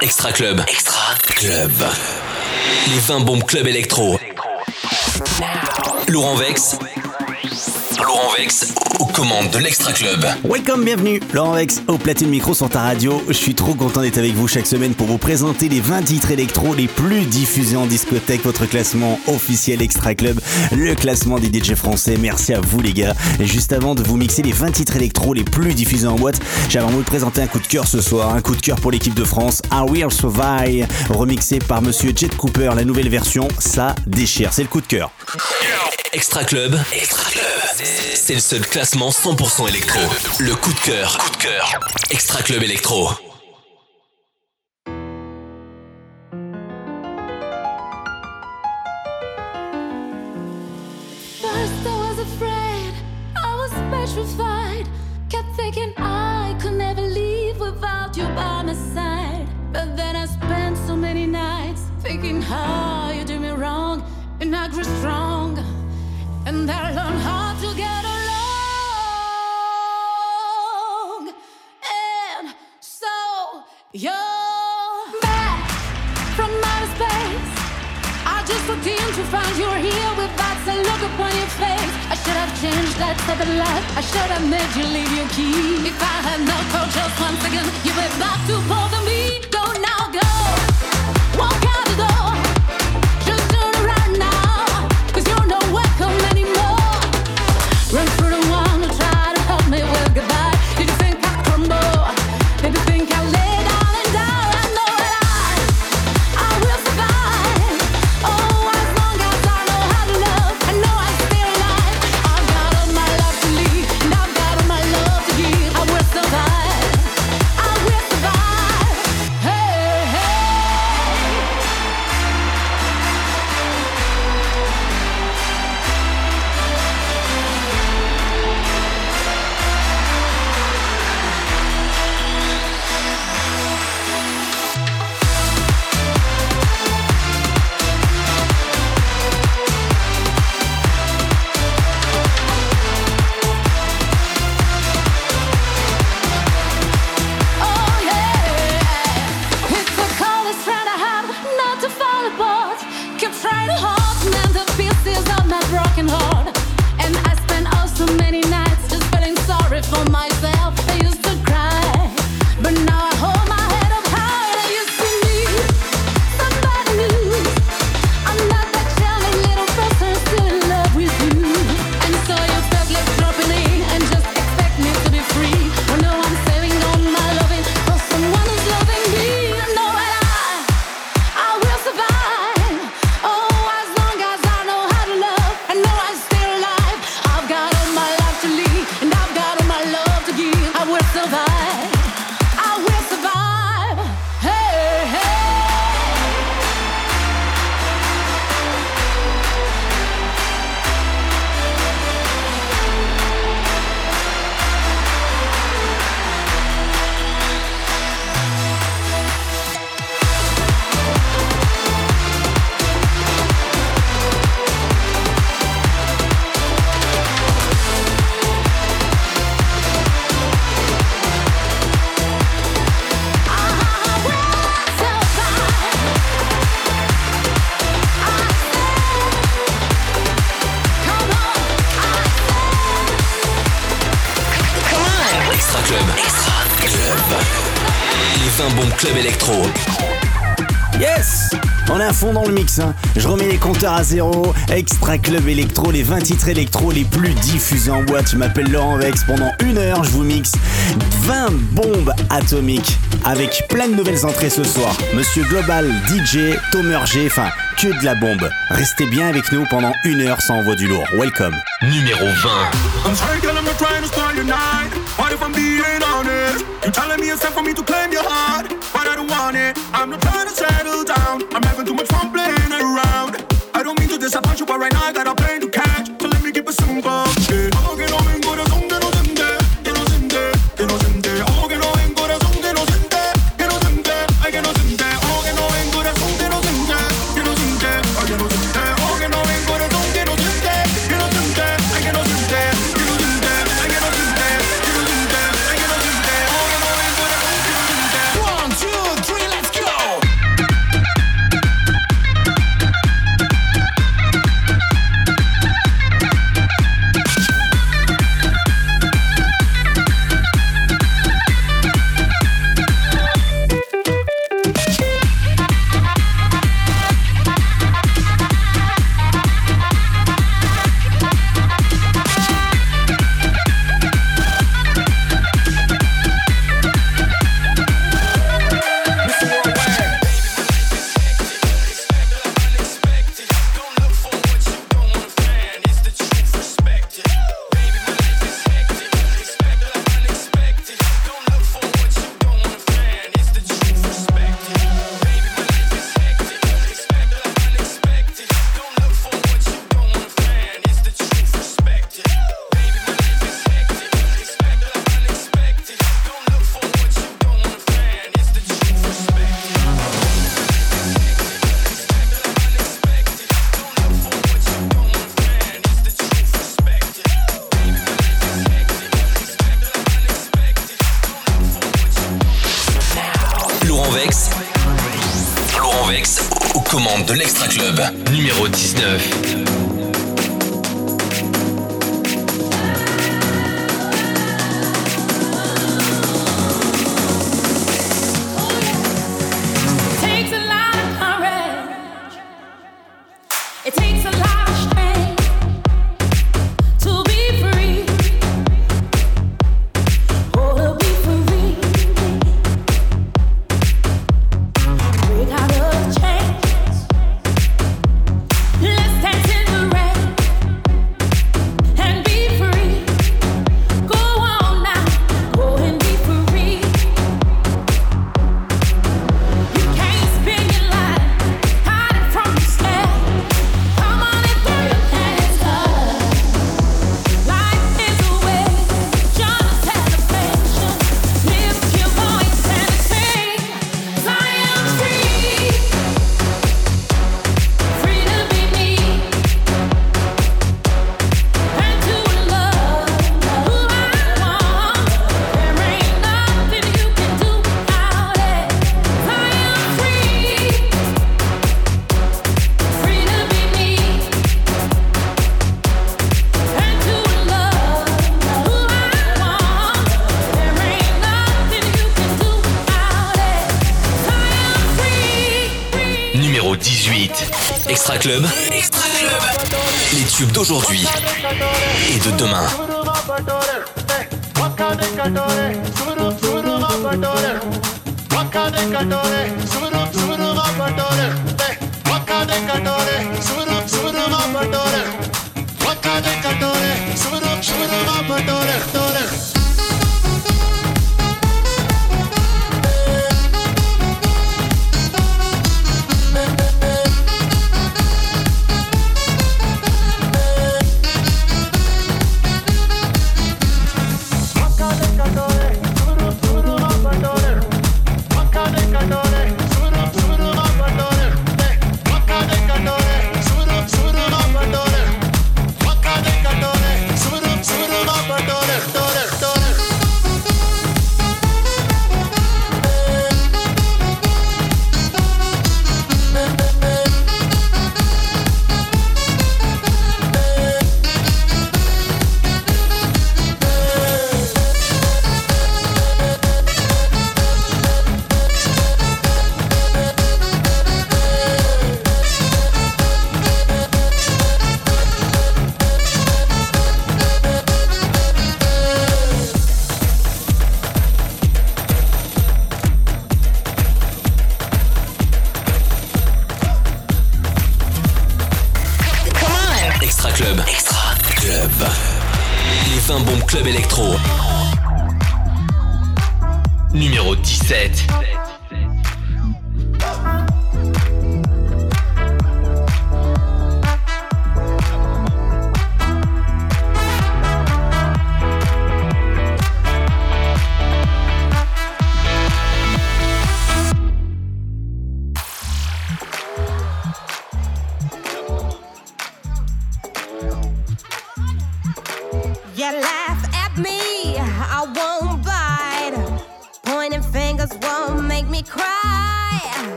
Extra Club. Extra Club. Les 20 bombes club électro. Laurent Vex. Laurent Vex aux commandes de l'Extra Club. Welcome, bienvenue. Laurent Vex au platine micro sur ta radio. Je suis trop content d'être avec vous chaque semaine pour vous présenter les 20 titres électro les plus diffusés en discothèque. Votre classement officiel Extra Club, le classement des DJ français. Merci à vous les gars. Et juste avant de vous mixer les 20 titres électro les plus diffusés en boîte, j'avais envie de vous présenter un coup de cœur ce soir. Un coup de cœur pour l'équipe de France. I Will Survive, remixé par Monsieur Jet Cooper, la nouvelle version. Ça déchire. C'est le coup de cœur. Extra Club. Extra Club. C'est le seul classement 100% électro. Le coup de cœur. Coup de cœur. Extra Club électro. First I was afraid, I was petrified. Kept thinking I could never leave without you by my side. But then I spent so many nights thinking how you did me wrong, and I grew strong, and I learned how to get along. And so you're back from outer space. I just looked in to find you were here with that same look upon your face. I should have changed that type of life. I should have made you leave your key. If I had no coach just once again, you were back to bother me. Go now, go. À fond dans le mix. hein. Je remets les compteurs à zéro. Extra Club Electro, les 20 titres électro les plus diffusés en boîte. Je m'appelle Laurent Vex. Pendant une heure, je vous mixe 20 bombes atomiques avec plein de nouvelles entrées ce soir. Monsieur Global, DJ, Tomer G, enfin, que de la bombe. Restez bien avec nous pendant une heure sans envoi du lourd. Welcome. Numéro 20. You telling me it's time for me to claim your heart, but I don't want it. I'm not trying to settle down. I'm having too much fun playing around. I don't mean to disappoint you, but right now I got a plane to catch. So let me keep it simple.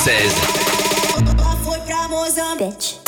Francesa. Foi pra Mozambique.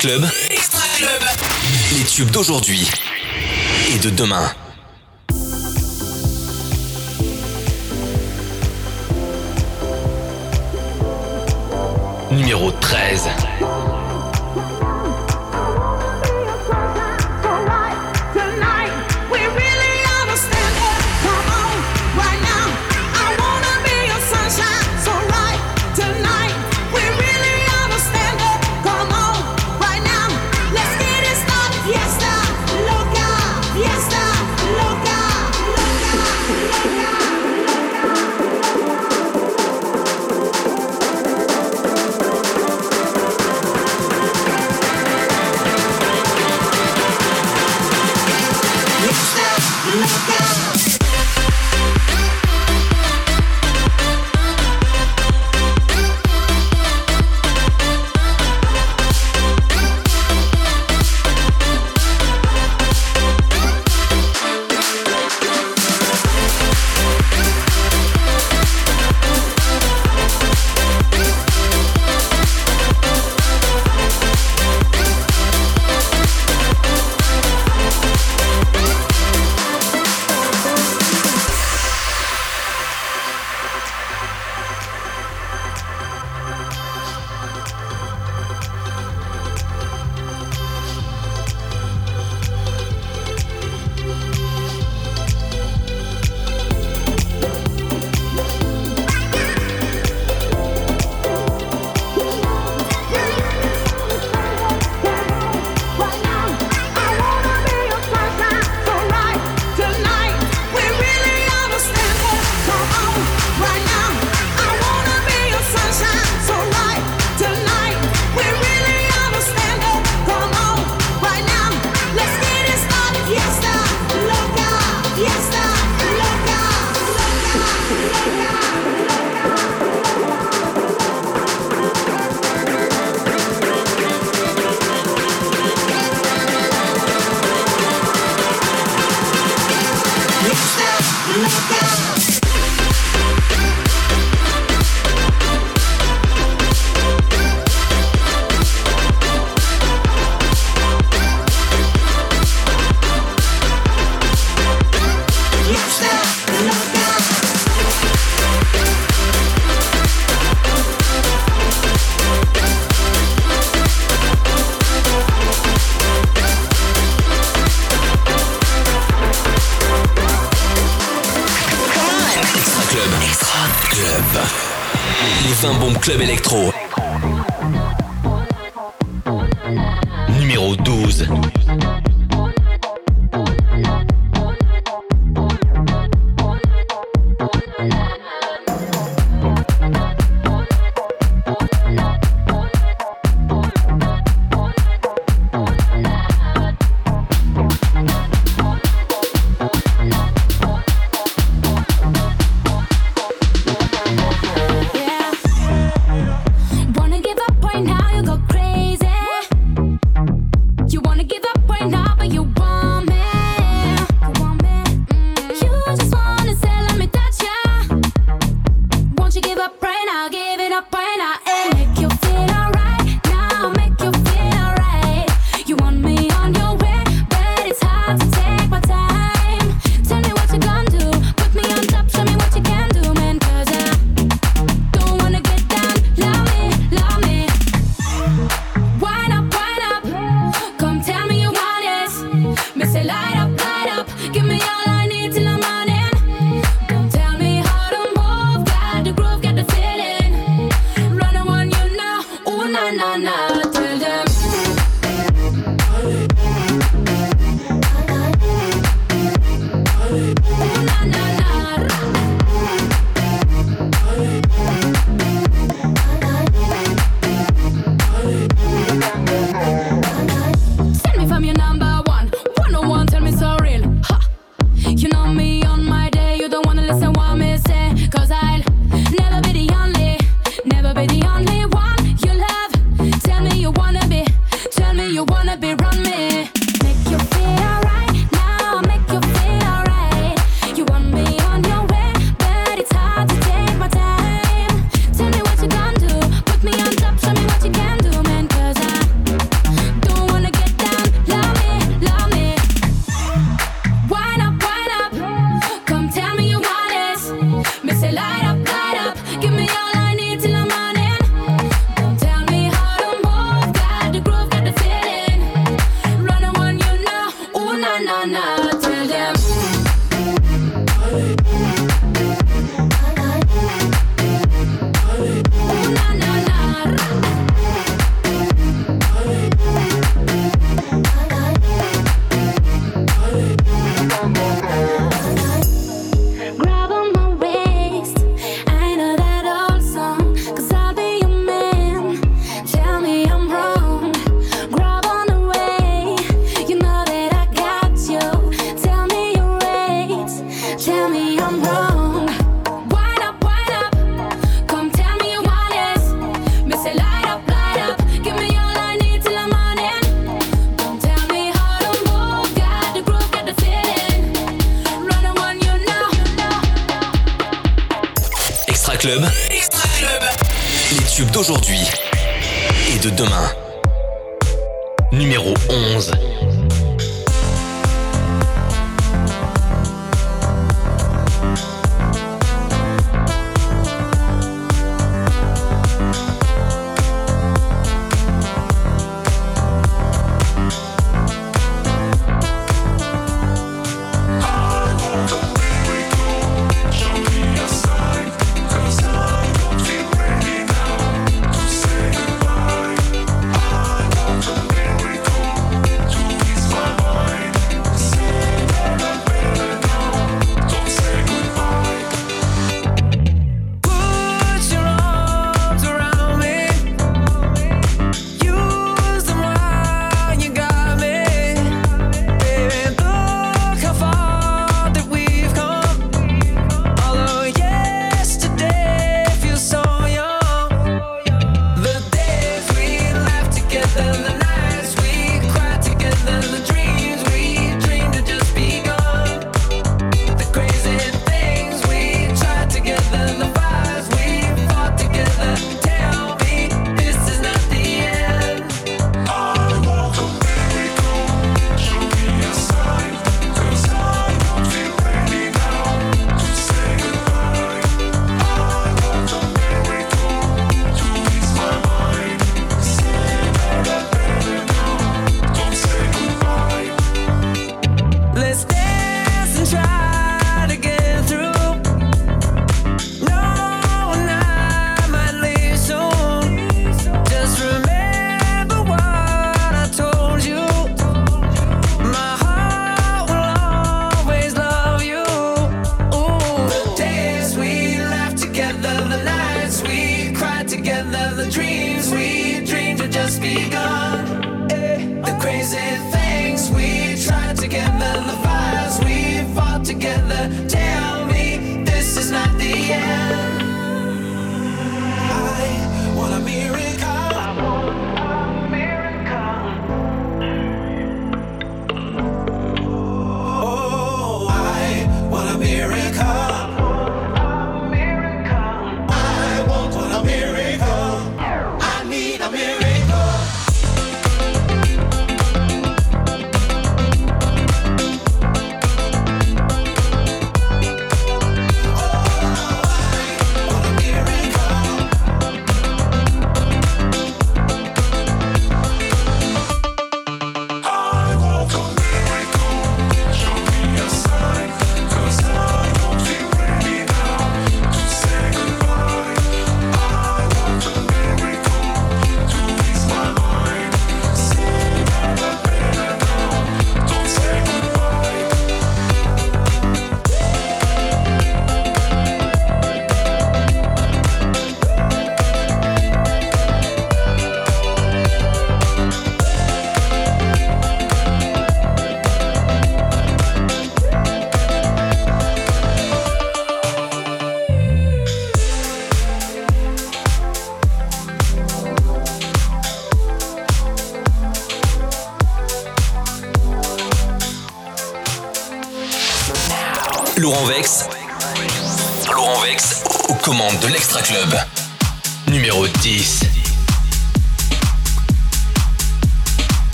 Club. Extra Club. Les tubes d'aujourd'hui et de demain. Numéro 13.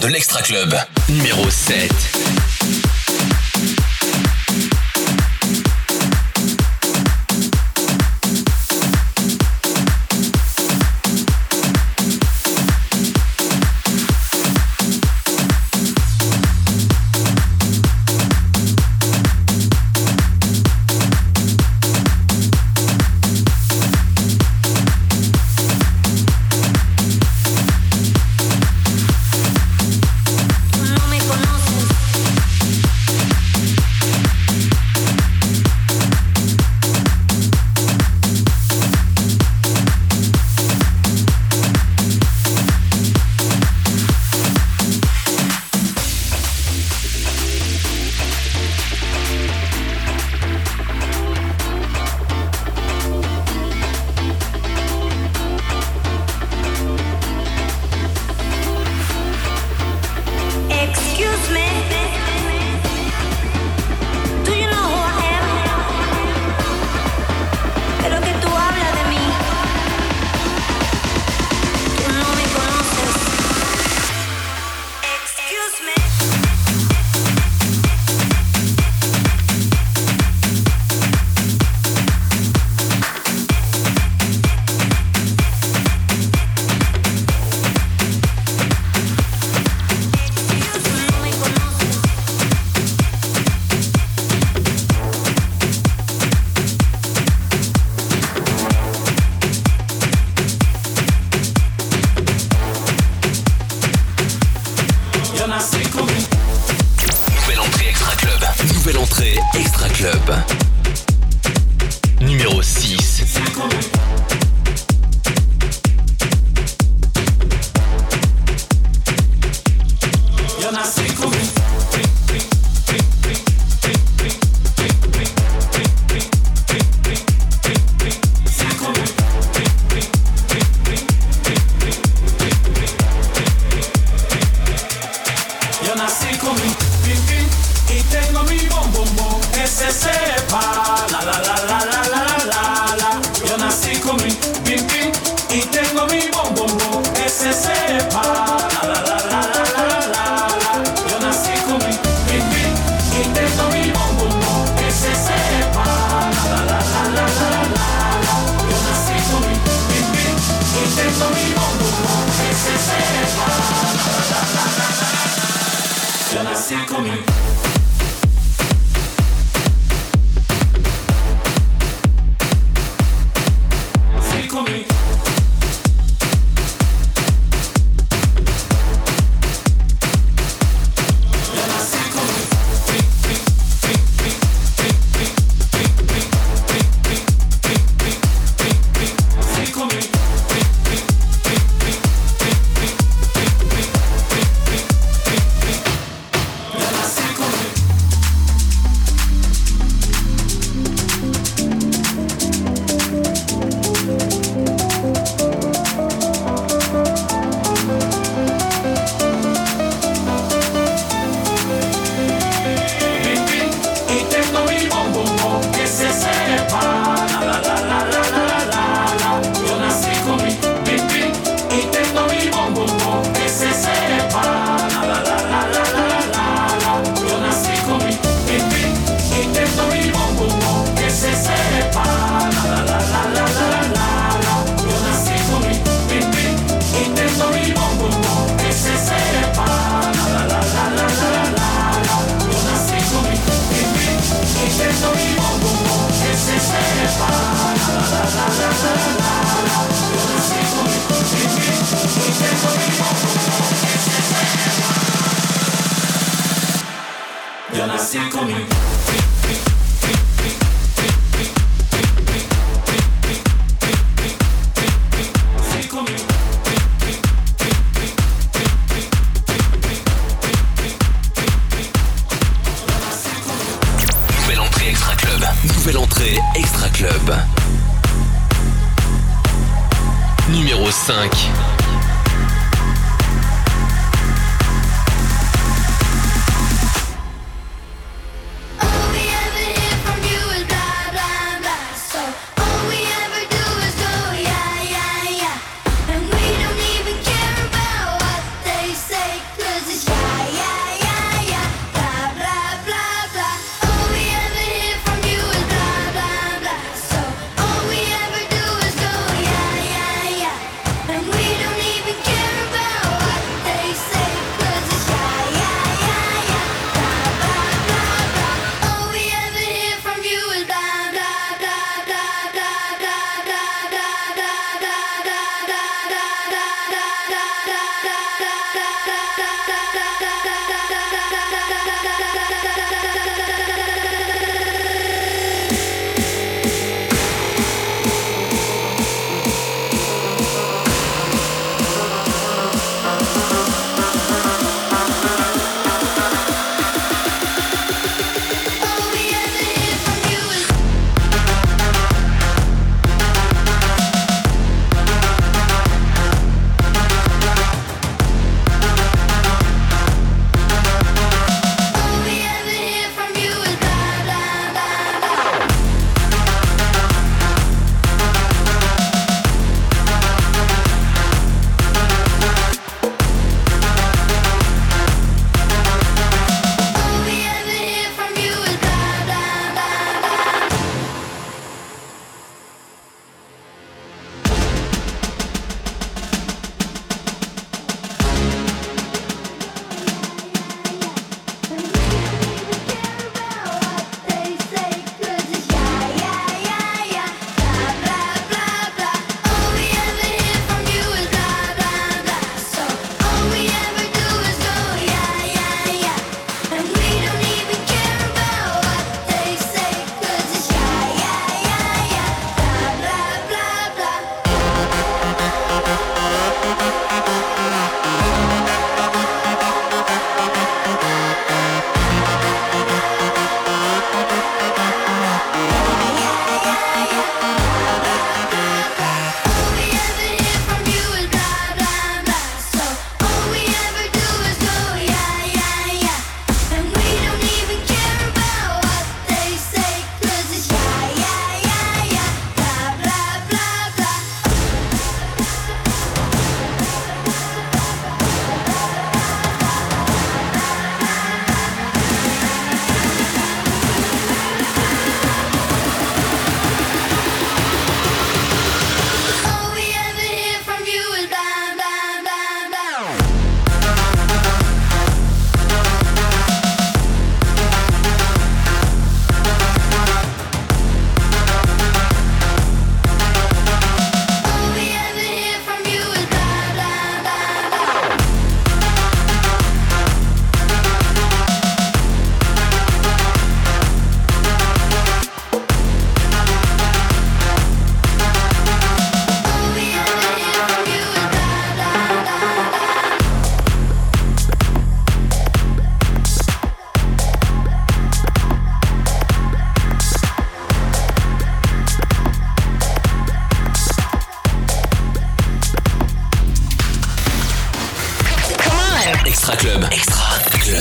De l'Extra Club. Numéro 7.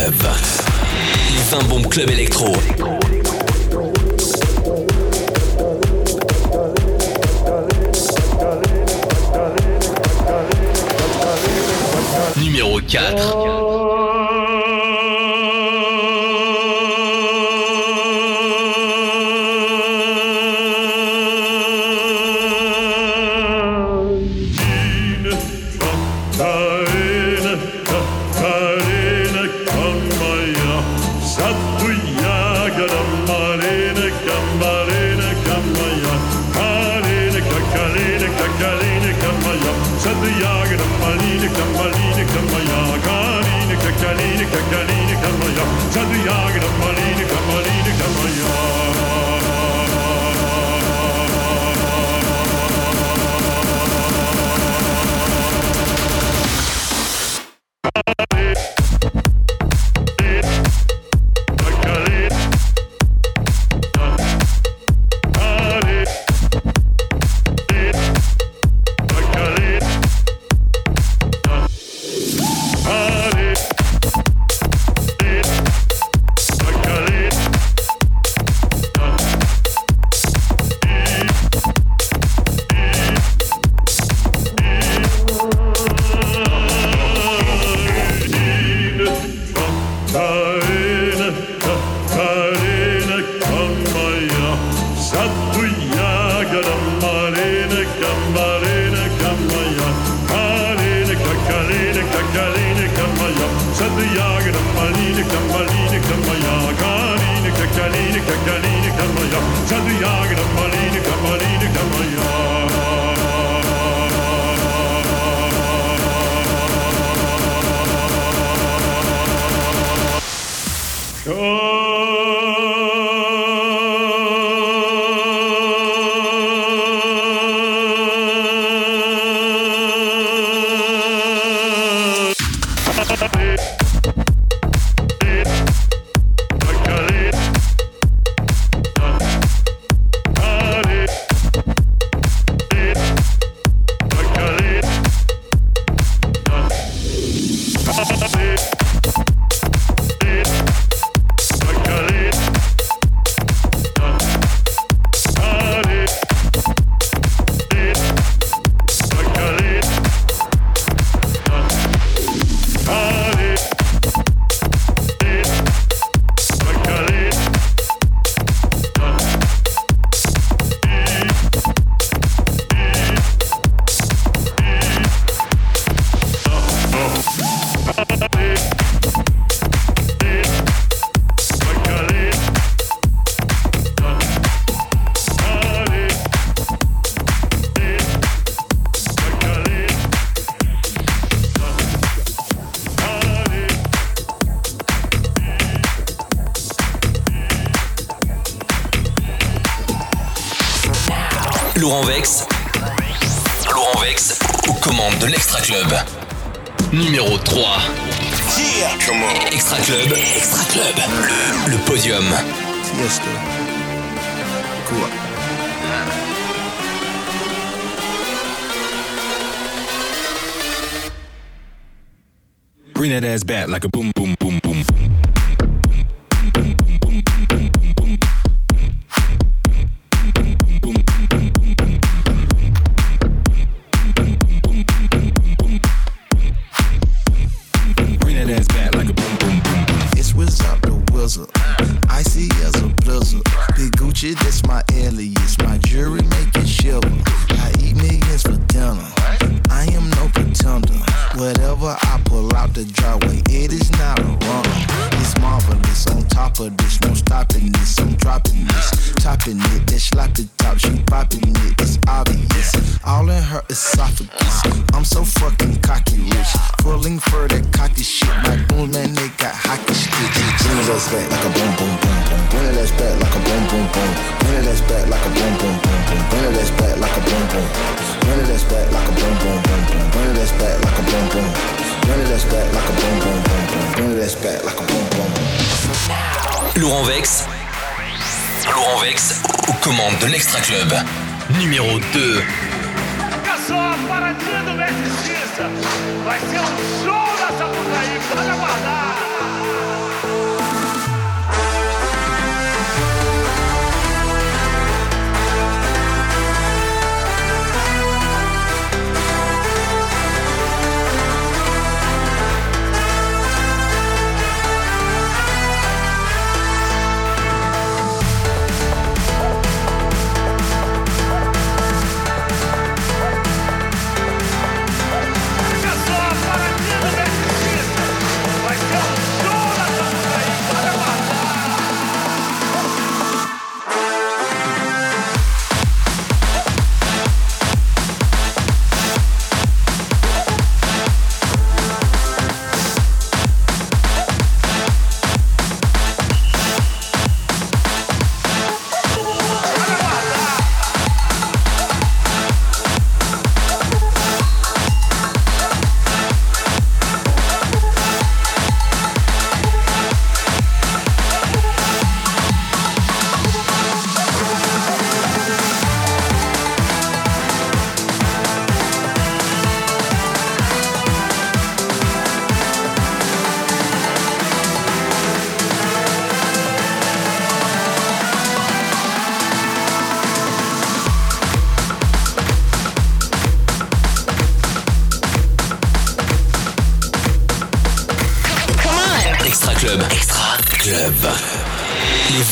Club 20. Les bombes Club Electro. Numéro 4. Laurent Extra Club. Le, le podium. Yes, Cool. Bring that ass back like a boom, boom.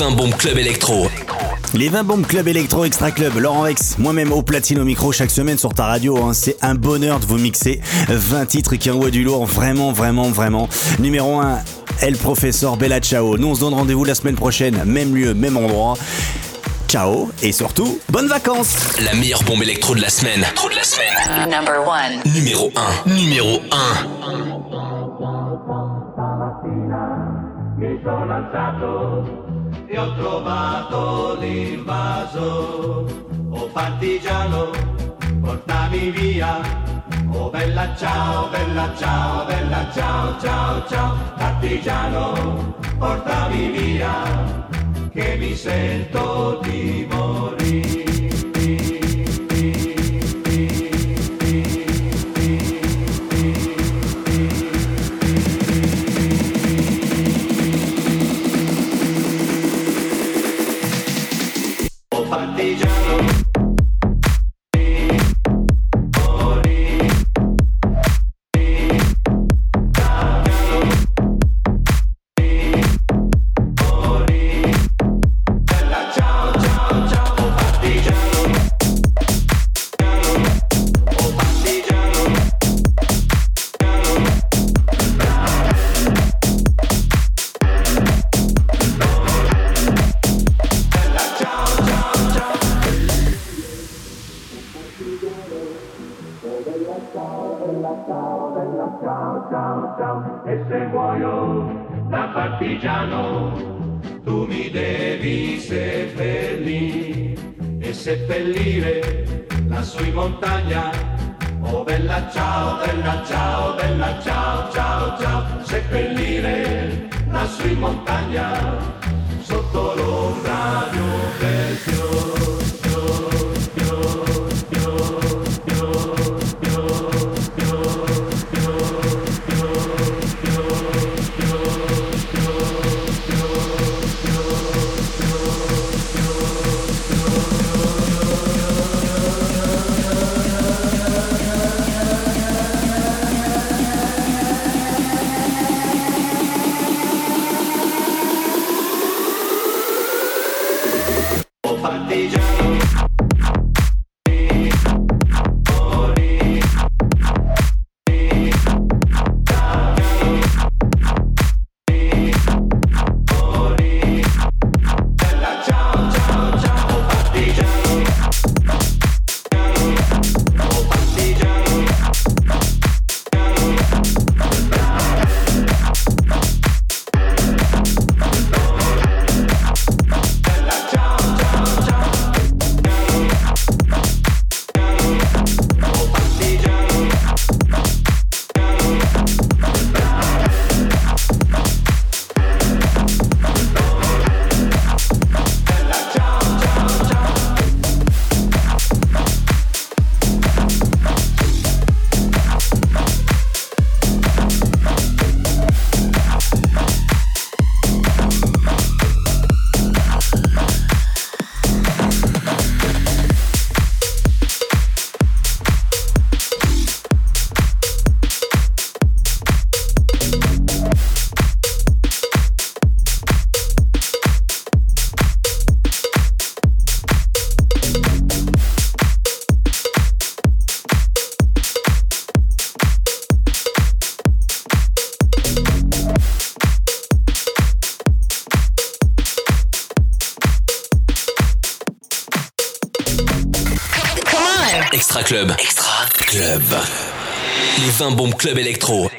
20 bombes Club électro. Les 20 bombes Club Electro Extra Club, Laurent Vex, moi-même au platine au micro chaque semaine sur ta radio, hein. c'est un bonheur de vous mixer 20 titres qui envoient du lourd, vraiment, vraiment, vraiment. Numéro 1, El Professeur Bella Ciao. Nous on se donne rendez-vous la semaine prochaine, même lieu, même endroit. Ciao et surtout, bonnes vacances La meilleure bombe électro de la semaine. De la semaine. Number one. Numéro 1. Numéro 1. mi sono alzato ho trovato l'invaso. Oh partigiano, portami via. Oh bella ciao, bella ciao, bella ciao, ciao, ciao. Partigiano, portami via, che mi sento di morire. Club électro.